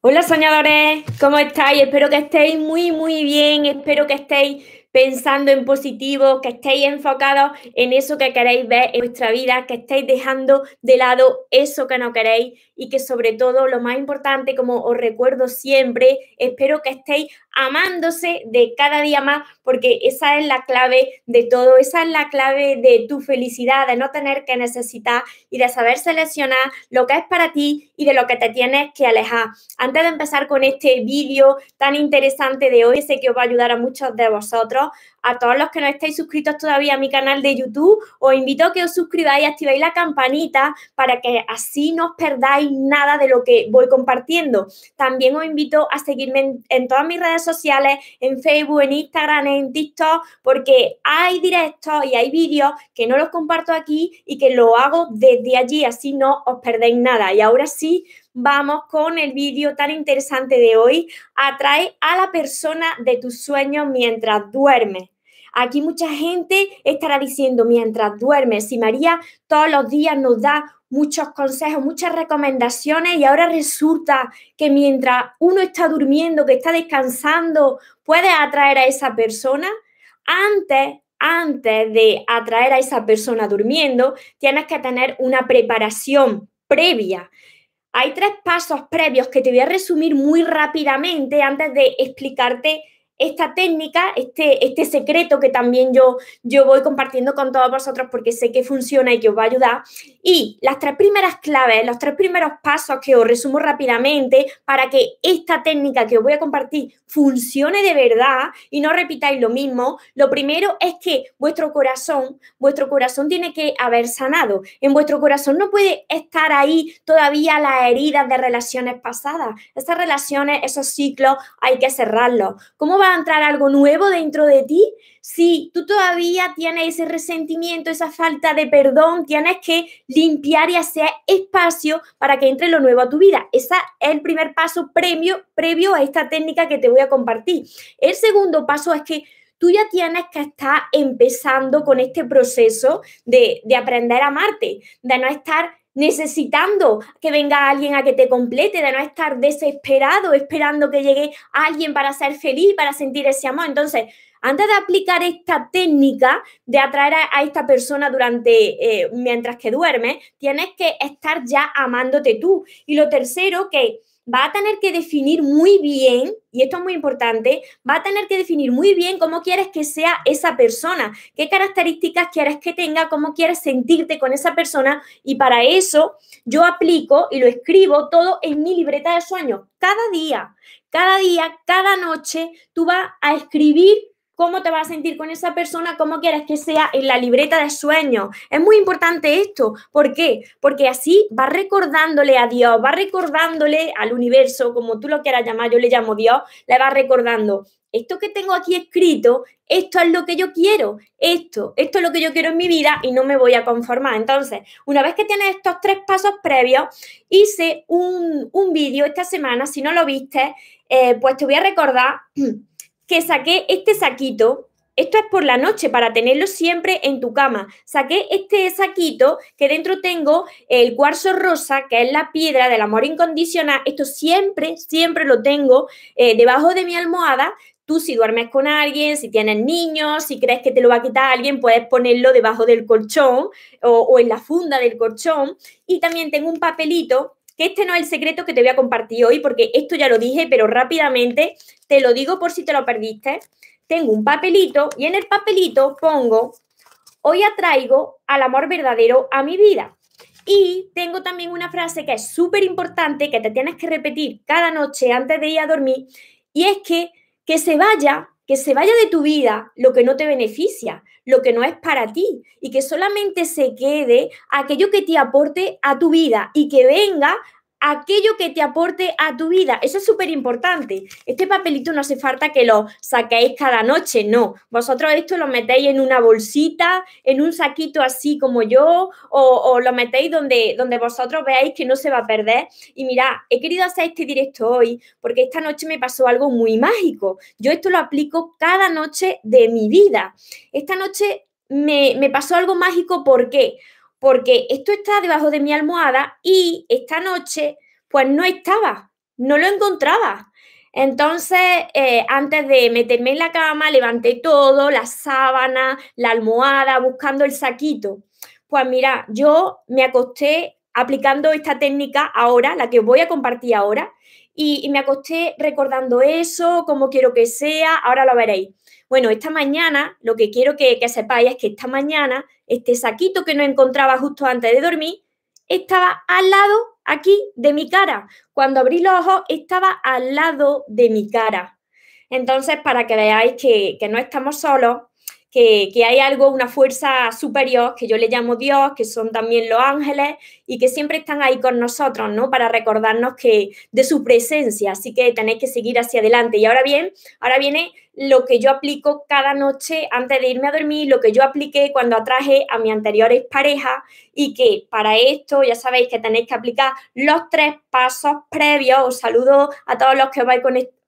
Hola soñadores, ¿cómo estáis? Espero que estéis muy, muy bien, espero que estéis pensando en positivo, que estéis enfocados en eso que queréis ver en vuestra vida, que estéis dejando de lado eso que no queréis y que sobre todo lo más importante, como os recuerdo siempre, espero que estéis amándose de cada día más porque esa es la clave de todo, esa es la clave de tu felicidad, de no tener que necesitar y de saber seleccionar lo que es para ti y de lo que te tienes que alejar. Antes de empezar con este vídeo tan interesante de hoy, sé que os va a ayudar a muchos de vosotros, a todos los que no estáis suscritos todavía a mi canal de YouTube, os invito a que os suscribáis y activéis la campanita para que así no os perdáis nada de lo que voy compartiendo. También os invito a seguirme en, todas mis redes sociales, en Facebook, en Instagram, en TikTok, porque hay directos y hay vídeos que no los comparto aquí y que lo hago desde allí, así no os perdéis nada. Y ahora sí, vamos con el vídeo tan interesante de hoy. Atrae a la persona de tus sueños mientras duermes. Aquí mucha gente estará diciendo mientras duermes, si María todos los días nos da muchos consejos, muchas recomendaciones y ahora resulta que mientras uno está durmiendo, que está descansando, puede atraer a esa persona. Antes antes de atraer a esa persona durmiendo, tienes que tener una preparación previa. Hay tres pasos previos que te voy a resumir muy rápidamente antes de explicarte esta técnica, este, este secreto que también yo, yo voy compartiendo con todos vosotros porque sé que funciona y que os va a ayudar. Y las tres primeras claves, los tres primeros pasos que os resumo rápidamente para que esta técnica que os voy a compartir funcione de verdad y no repitáis lo mismo. Lo primero es que vuestro corazón, vuestro corazón tiene que haber sanado. En vuestro corazón no puede estar ahí todavía las heridas de relaciones pasadas. Esas relaciones, esos ciclos, hay que cerrarlos. ¿Cómo a entrar algo nuevo dentro de ti, si tú todavía tienes ese resentimiento, esa falta de perdón, tienes que limpiar y hacer espacio para que entre lo nuevo a tu vida. Ese es el primer paso previo, previo a esta técnica que te voy a compartir. El segundo paso es que tú ya tienes que estar empezando con este proceso de, de aprender a amarte, de no estar necesitando que venga alguien a que te complete, de no estar desesperado esperando que llegue alguien para ser feliz, para sentir ese amor. Entonces, antes de aplicar esta técnica de atraer a, esta persona durante, eh, mientras que duermes, tienes que estar ya amándote tú. Y lo tercero, que va a tener que definir muy bien, y esto es muy importante, va a tener que definir muy bien cómo quieres que sea esa persona, qué características quieres que tenga, cómo quieres sentirte con esa persona. Y para eso yo aplico y lo escribo todo en mi libreta de sueños. Cada día, cada día, cada noche, tú vas a escribir cómo te vas a sentir con esa persona, cómo quieres que sea en la libreta de sueños. Es muy importante esto. ¿Por qué? Porque así vas recordándole a Dios, vas recordándole al universo, como tú lo quieras llamar, yo le llamo Dios, le vas recordando. Esto que tengo aquí escrito, esto es lo que yo quiero, esto, esto es lo que yo quiero en mi vida y no me voy a conformar. Entonces, una vez que tienes estos tres pasos previos, hice un, vídeo esta semana, si no lo viste, eh, pues te voy a recordar que saqué este saquito. Esto es por la noche para tenerlo siempre en tu cama. Saqué este saquito que dentro tengo el cuarzo rosa, que es la piedra del amor incondicional. Esto siempre, siempre lo tengo eh, debajo de mi almohada. Tú si duermes con alguien, si tienes niños, si crees que te lo va a quitar alguien, puedes ponerlo debajo del colchón o, o en la funda del colchón. Y también tengo un papelito que este no es el secreto que te voy a compartir hoy, porque esto ya lo dije, pero rápidamente te lo digo por si te lo perdiste. Tengo un papelito y en el papelito pongo, hoy atraigo al amor verdadero a mi vida. Y tengo también una frase que es súper importante, que te tienes que repetir cada noche antes de ir a dormir, y es que que se vaya, que se vaya de tu vida lo que no te beneficia, lo que no es para ti y que solamente se quede aquello que te aporte a tu vida y que venga aquello que te aporte a tu vida. Eso es súper importante. Este papelito no hace falta que lo saquéis cada noche, no. Vosotros esto lo metéis en una bolsita, en un saquito así como yo, o, lo metéis donde, donde vosotros veáis que no se va a perder. Y mira, he querido hacer este directo hoy porque esta noche me pasó algo muy mágico. Yo esto lo aplico cada noche de mi vida. Esta noche me, me pasó algo mágico, ¿por qué? Porque esto está debajo de mi almohada y esta noche pues no estaba. no lo encontraba. Entonces, eh, antes de meterme en la cama, levanté todo, la sábana, la almohada, buscando el saquito. Pues mira, yo me acosté aplicando esta técnica ahora, la que voy a compartir ahora, y, me acosté recordando eso, cómo quiero que sea, ahora lo veréis. Bueno, esta mañana, lo que quiero que, sepáis es que esta mañana, este saquito que no encontraba justo antes de dormir, estaba al lado aquí de mi cara. Cuando abrí los ojos estaba al lado de mi cara. Entonces, para que veáis que, no estamos solos, que, hay algo, una fuerza superior, que yo le llamo Dios, que son también los ángeles y que siempre están ahí con nosotros, ¿no? Para recordarnos que de su presencia. Así que tenéis que seguir hacia adelante. Y ahora bien, ahora viene lo que yo aplico cada noche antes de irme a dormir, lo que yo apliqué cuando atraje a mi anteriores parejas y que para esto ya sabéis que tenéis que aplicar los tres pasos previos. Os saludo a todos los que vais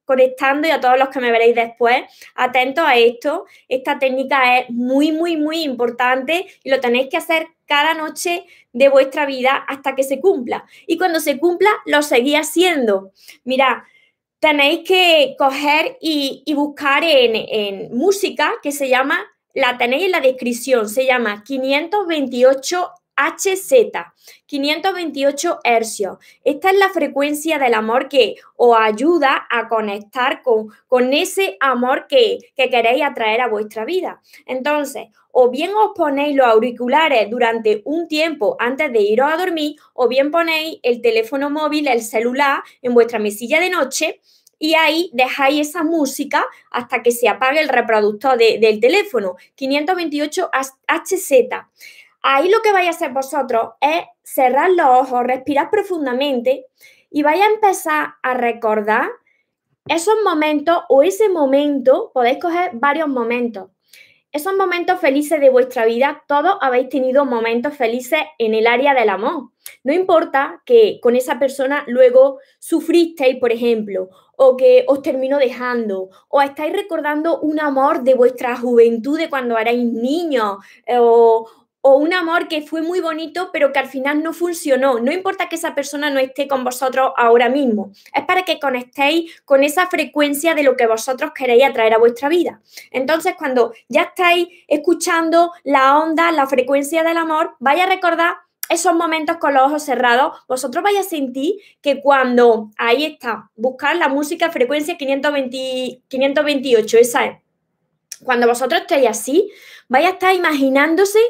conectando y a todos los que me veréis después. Atentos a esto. Esta técnica es muy, muy, muy importante y lo tenéis que hacer cada noche de vuestra vida hasta que se cumpla. Y cuando se cumpla, lo seguís haciendo. Mira, tenéis que coger y, buscar en, música que se llama, la tenéis en la descripción, se llama 528 HZ, 528 hercios. Esta es la frecuencia del amor que os ayuda a conectar con, con ese amor que, que, queréis atraer a vuestra vida. Entonces, o bien os ponéis los auriculares durante un tiempo antes de iros a dormir, o bien ponéis el teléfono móvil, el celular en vuestra mesilla de noche y ahí dejáis esa música hasta que se apague el reproductor del teléfono, 528 HZ. Ahí lo que vais a hacer vosotros es cerrar los ojos, respirar profundamente y vais a empezar a recordar esos momentos o ese momento, podéis coger varios momentos. Esos momentos felices de vuestra vida, todos habéis tenido momentos felices en el área del amor. No importa que con esa persona luego sufristeis, por ejemplo, o que os terminó dejando, o estáis recordando un amor de vuestra juventud de cuando erais niños, eh, o, o un amor que fue muy bonito, pero que al final no funcionó. No importa que esa persona no esté con vosotros ahora mismo. Es para que conectéis con esa frecuencia de lo que vosotros queréis atraer a vuestra vida. Entonces, cuando ya estáis escuchando la onda, la frecuencia del amor, vaya a recordar esos momentos con los ojos cerrados, vosotros vais a sentir que cuando, ahí está, buscar la música frecuencia 520, 528, esa es. Cuando vosotros estéis así, vais a estar imaginándose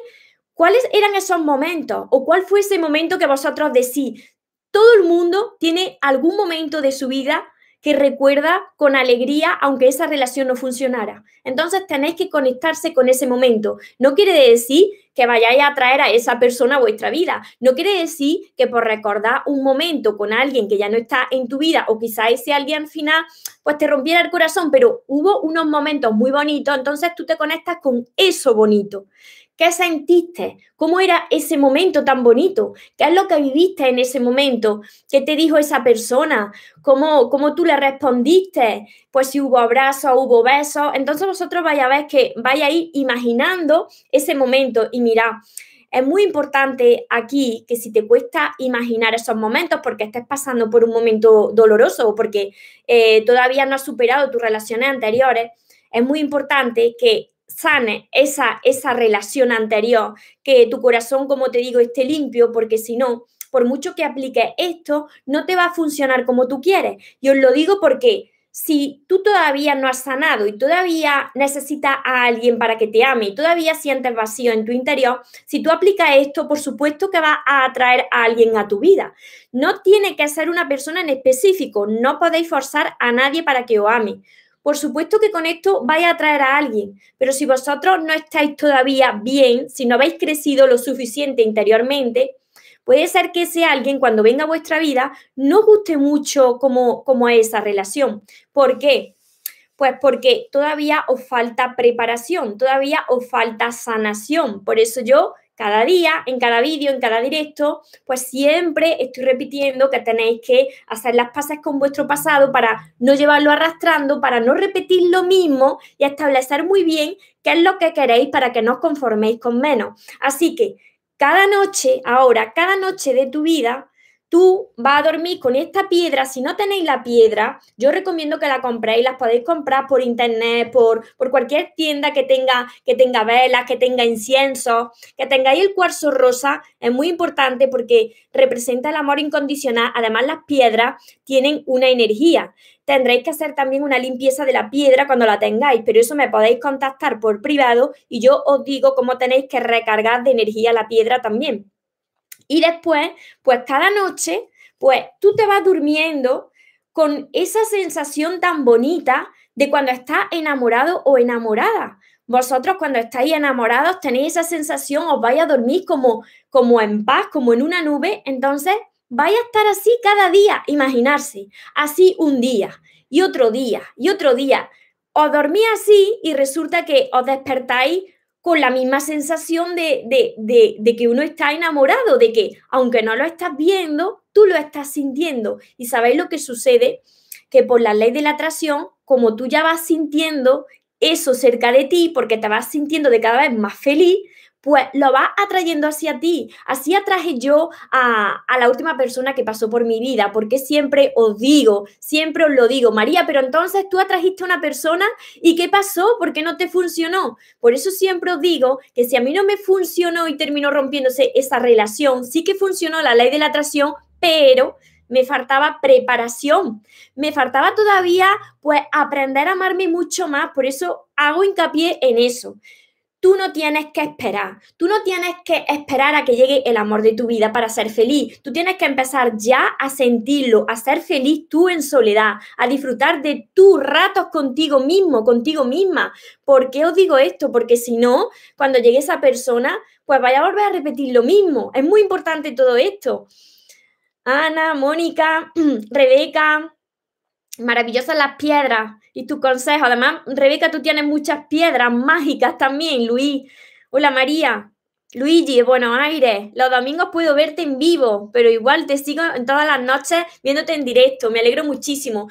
cuáles eran esos momentos o cuál fue ese momento que vosotros decís. Todo el mundo tiene algún momento de su vida que recuerda con alegría aunque esa relación no funcionara. Entonces tenéis que conectarse con ese momento. No quiere decir que vayáis a traer a esa persona a vuestra vida. No quiere decir que por recordar un momento con alguien que ya no está en tu vida o quizá ese alguien final, pues te rompiera el corazón, pero hubo unos momentos muy bonitos, entonces tú te conectas con eso bonito. ¿Qué sentiste? ¿Cómo era ese momento tan bonito? ¿Qué es lo que viviste en ese momento? ¿Qué te dijo esa persona? ¿Cómo, cómo tú le respondiste? Pues si hubo abrazos, hubo besos. Entonces vosotros vais a ver que vais a ir imaginando ese momento y mira, es muy importante aquí que si te cuesta imaginar esos momentos porque estés pasando por un momento doloroso o porque eh, todavía no has superado tus relaciones anteriores, es muy importante que sane esa, esa relación anterior, que tu corazón, como te digo, esté limpio, porque si no, por mucho que apliques esto, no te va a funcionar como tú quieres. Y os lo digo porque si tú todavía no has sanado y todavía necesitas a alguien para que te ame y todavía sientes vacío en tu interior, si tú aplicas esto, por supuesto que va a atraer a alguien a tu vida. No tiene que ser una persona en específico, no podéis forzar a nadie para que os ame. Por supuesto que con esto vais a atraer a alguien, pero si vosotros no estáis todavía bien, si no habéis crecido lo suficiente interiormente, puede ser que ese alguien cuando venga a vuestra vida no guste mucho como, como esa relación. ¿Por qué? Pues porque todavía os falta preparación, todavía os falta sanación. Por eso yo cada día, en cada vídeo, en cada directo, pues siempre estoy repitiendo que tenéis que hacer las paces con vuestro pasado para no llevarlo arrastrando, para no repetir lo mismo y establecer muy bien qué es lo que queréis para que no os conforméis con menos. Así que cada noche, ahora, cada noche de tu vida, tú vas a dormir con esta piedra. Si no tenéis la piedra, yo recomiendo que la compréis. Las podéis comprar por internet, por, por cualquier tienda que tenga, que tenga velas, que tenga incienso, que tengáis el cuarzo rosa. Es muy importante porque representa el amor incondicional. Además, las piedras tienen una energía. Tendréis que hacer también una limpieza de la piedra cuando la tengáis, pero eso me podéis contactar por privado y yo os digo cómo tenéis que recargar de energía la piedra también. Y después, pues cada noche, pues tú te vas durmiendo con esa sensación tan bonita de cuando estás enamorado o enamorada. Vosotros cuando estáis enamorados tenéis esa sensación, os vais a dormir como, como en paz, como en una nube, entonces vais a estar así cada día, imaginarse, así un día y otro día y otro día. Os dormís así y resulta que os despertáis con la misma sensación de, de, que uno está enamorado, de que aunque no lo estás viendo, tú lo estás sintiendo. Y sabéis lo que sucede, que por la ley de la atracción, como tú ya vas sintiendo eso cerca de ti, porque te vas sintiendo de cada vez más feliz, pues lo vas atrayendo hacia ti. Así atraje yo a, la última persona que pasó por mi vida, porque siempre os digo, siempre os lo digo, María, pero entonces tú atrajiste a una persona y ¿qué pasó? ¿Por qué no te funcionó? Por eso siempre os digo que si a mí no me funcionó y terminó rompiéndose esa relación, sí que funcionó la ley de la atracción, pero me faltaba preparación, me faltaba todavía pues aprender a amarme mucho más, por eso hago hincapié en eso. Tú no tienes que esperar, tú no tienes que esperar a que llegue el amor de tu vida para ser feliz, tú tienes que empezar ya a sentirlo, a ser feliz tú en soledad, a disfrutar de tus ratos contigo mismo, contigo misma. ¿Por qué os digo esto? Porque si no, cuando llegue esa persona, pues vaya a volver a repetir lo mismo. Es muy importante todo esto. Ana, Mónica, Rebeca, maravillosas las piedras y tu consejo. Además, Rebeca, tú tienes muchas piedras mágicas también, Luis. Hola María, Luigi, Buenos Aires. Los domingos puedo verte en vivo, pero igual te sigo en todas las noches viéndote en directo. Me alegro muchísimo.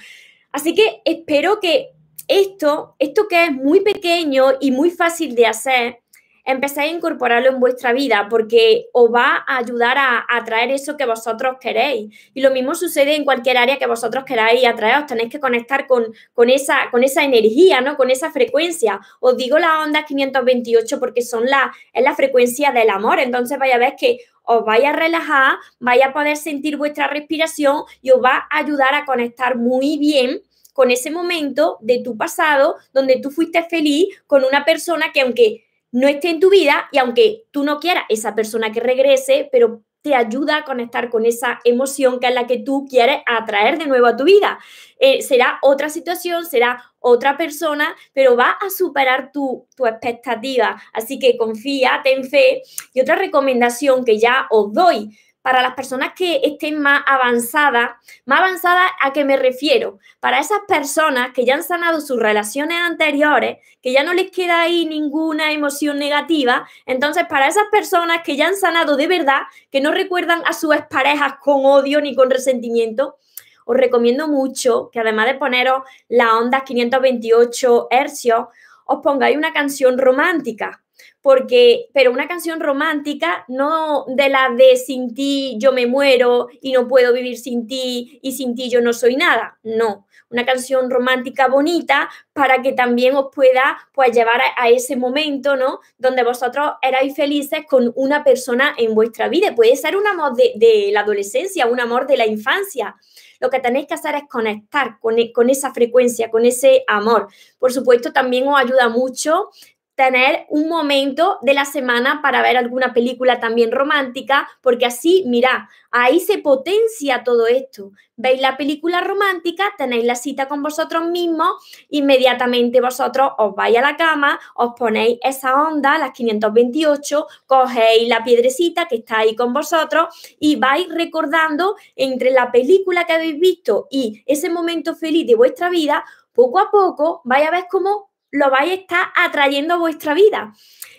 Así que espero que esto, esto que es muy pequeño y muy fácil de hacer, empecéis a incorporarlo en vuestra vida porque os va a ayudar a, atraer eso que vosotros queréis. Y lo mismo sucede en cualquier área que vosotros queráis atraer, os tenéis que conectar con, con, esa, con esa energía, ¿no? Con esa frecuencia. Os digo las ondas 528 porque son la, es la frecuencia del amor, entonces vaya a ver que os vaya a relajar, vaya a poder sentir vuestra respiración y os va a ayudar a conectar muy bien con ese momento de tu pasado donde tú fuiste feliz con una persona que aunque no esté en tu vida y aunque tú no quieras esa persona que regrese, pero te ayuda a conectar con esa emoción que es la que tú quieres atraer de nuevo a tu vida. Eh, será otra situación, será otra persona, pero va a superar tu, tu expectativa. Así que confía, ten fe. Y otra recomendación que ya os doy para las personas que estén más avanzadas, más avanzadas a qué me refiero, para esas personas que ya han sanado sus relaciones anteriores, que ya no les queda ahí ninguna emoción negativa, entonces para esas personas que ya han sanado de verdad, que no recuerdan a sus parejas con odio ni con resentimiento, os recomiendo mucho que además de poneros la onda 528 hercios, os pongáis una canción romántica porque, pero una canción romántica, no de la de sin ti yo me muero y no puedo vivir sin ti y sin ti yo no soy nada, no, una canción romántica bonita para que también os pueda pues llevar a, ese momento, ¿no? Donde vosotros erais felices con una persona en vuestra vida. Puede ser un amor de, de la adolescencia, un amor de la infancia. Lo que tenéis que hacer es conectar con, con, esa frecuencia, con ese amor. Por supuesto, también os ayuda mucho tener un momento de la semana para ver alguna película también romántica, porque así, mira, ahí se potencia todo esto. Veis la película romántica, tenéis la cita con vosotros mismos, inmediatamente vosotros os vais a la cama, os ponéis esa onda, las 528, cogéis la piedrecita que está ahí con vosotros y vais recordando entre la película que habéis visto y ese momento feliz de vuestra vida, poco a poco vais a ver cómo lo vais a estar atrayendo a vuestra vida.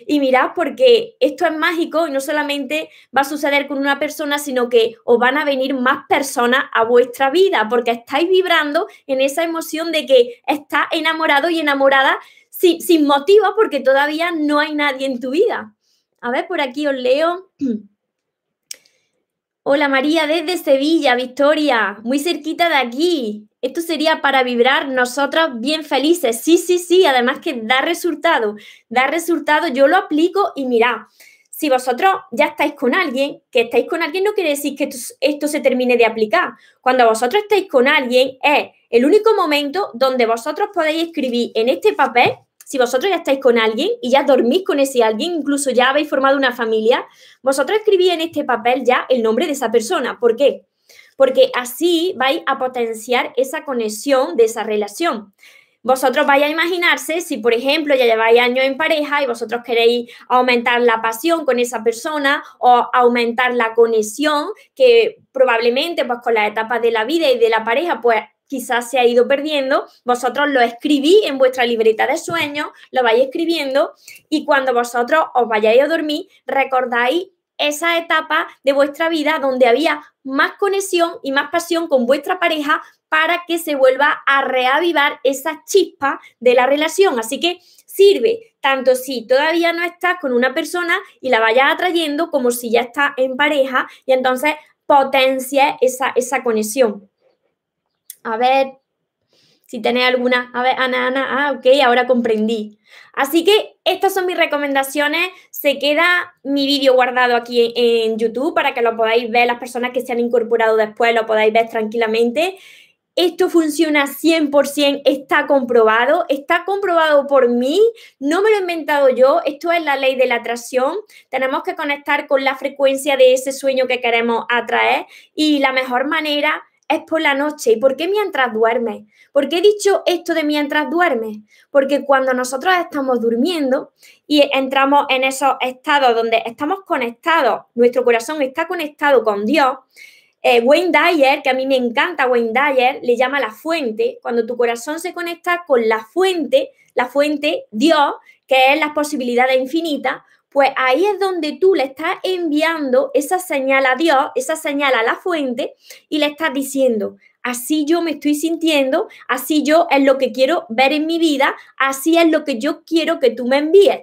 Y mirad, porque esto es mágico y no solamente va a suceder con una persona, sino que os van a venir más personas a vuestra vida, porque estáis vibrando en esa emoción de que estás enamorado y enamorada sin, sin motivo, porque todavía no hay nadie en tu vida. A ver, por aquí os leo. Hola María, desde Sevilla, Victoria, muy cerquita de aquí. Esto sería para vibrar nosotros bien felices. Sí, sí, sí, además que da resultado, da resultado. Yo lo aplico y mira, si vosotros ya estáis con alguien, que estáis con alguien no quiere decir que esto, se termine de aplicar. Cuando vosotros estáis con alguien es el único momento donde vosotros podéis escribir en este papel, si vosotros ya estáis con alguien y ya dormís con ese alguien, incluso ya habéis formado una familia, vosotros escribís en este papel ya el nombre de esa persona. ¿Por qué? Porque así vais a potenciar esa conexión de esa relación. Vosotros vais a imaginarse si, por ejemplo, ya lleváis años en pareja y vosotros queréis aumentar la pasión con esa persona o aumentar la conexión que probablemente pues con las etapas de la vida y de la pareja pues quizás se ha ido perdiendo, vosotros lo escribís en vuestra libreta de sueños, lo vais escribiendo y cuando vosotros os vayáis a dormir recordáis esa etapa de vuestra vida donde había más conexión y más pasión con vuestra pareja para que se vuelva a reavivar esa chispa de la relación. Así que sirve tanto si todavía no estás con una persona y la vayas atrayendo como si ya estás en pareja y entonces potencia esa, esa conexión. A ver, si tenéis alguna. A ver, Ana, Ana, ah, ok, ahora comprendí. Así que estas son mis recomendaciones. Se queda mi vídeo guardado aquí en, YouTube para que lo podáis ver, las personas que se han incorporado después lo podáis ver tranquilamente. Esto funciona 100%, está comprobado, está comprobado por mí, no me lo he inventado yo, esto es la ley de la atracción. Tenemos que conectar con la frecuencia de ese sueño que queremos atraer y la mejor manera es por la noche. ¿Y por qué mientras duermes? ¿Por qué he dicho esto de mientras duermes? Porque cuando nosotros estamos durmiendo y entramos en esos estados donde estamos conectados, nuestro corazón está conectado con Dios, eh, Wayne Dyer, que a mí me encanta Wayne Dyer, le llama la fuente. Cuando tu corazón se conecta con la fuente, la fuente Dios, que es las posibilidades infinitas, pues ahí es donde tú le estás enviando esa señal a Dios, esa señal a la fuente y le estás diciendo, así yo me estoy sintiendo, así yo es lo que quiero ver en mi vida, así es lo que yo quiero que tú me envíes.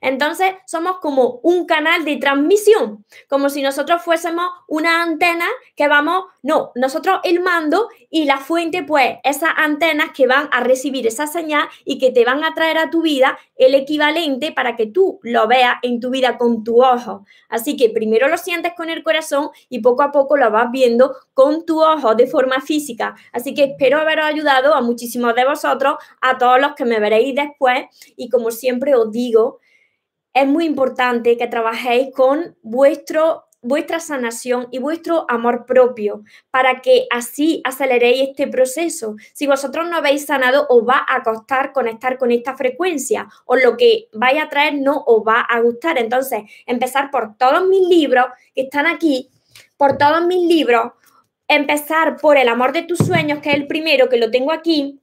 Entonces somos como un canal de transmisión, como si nosotros fuésemos una antena que vamos, no, nosotros el mando y la fuente, pues esas antenas que van a recibir esa señal y que te van a traer a tu vida el equivalente para que tú lo veas en tu vida con tu ojo. Así que primero lo sientes con el corazón y poco a poco lo vas viendo con tu ojo de forma física. Así que espero haberos ayudado a muchísimos de vosotros, a todos los que me veréis después y como siempre os digo, es muy importante que trabajéis con vuestro vuestra sanación y vuestro amor propio para que así aceleréis este proceso. Si vosotros no habéis sanado, os va a costar conectar con esta frecuencia o lo que vaya a traer no os va a gustar. Entonces, empezar por todos mis libros que están aquí, por todos mis libros, empezar por el amor de tus sueños, que es el primero que lo tengo aquí,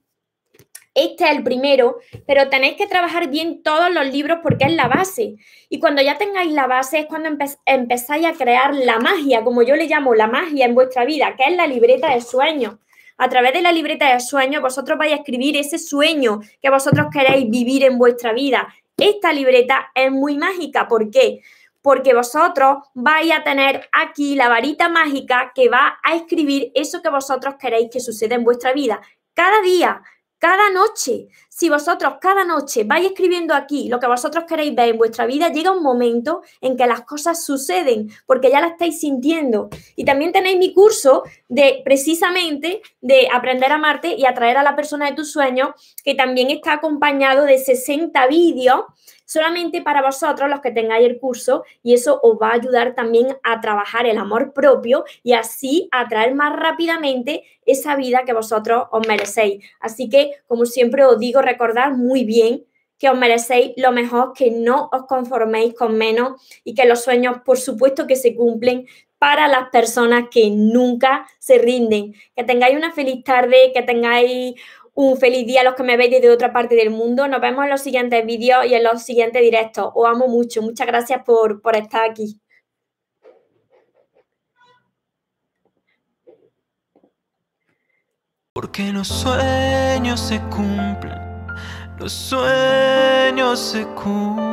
este es el primero, pero tenéis que trabajar bien todos los libros porque es la base. Y cuando ya tengáis la base es cuando empezáis a crear la magia, como yo le llamo la magia en vuestra vida, que es la libreta de sueños. A través de la libreta de sueños vosotros vais a escribir ese sueño que vosotros queréis vivir en vuestra vida. Esta libreta es muy mágica. ¿Por qué? Porque vosotros vais a tener aquí la varita mágica que va a escribir eso que vosotros queréis que suceda en vuestra vida. Cada día, cada noche. Si vosotros cada noche vais escribiendo aquí lo que vosotros queréis ver en vuestra vida, llega un momento en que las cosas suceden porque ya la estáis sintiendo. Y también tenéis mi curso de precisamente de aprender a amarte y atraer a la persona de tus sueños, que también está acompañado de 60 vídeos solamente para vosotros los que tengáis el curso y eso os va a ayudar también a trabajar el amor propio y así atraer más rápidamente esa vida que vosotros os merecéis. Así que, como siempre os digo, recordad muy bien que os merecéis lo mejor, que no os conforméis con menos y que los sueños, por supuesto, que se cumplen para las personas que nunca se rinden. Que tengáis una feliz tarde, que tengáis un feliz día a los que me veis desde otra parte del mundo. Nos vemos en los siguientes vídeos y en los siguientes directos. Os amo mucho. Muchas gracias por, por estar aquí. Porque los sueños se cumplen, los sueños se cumplen.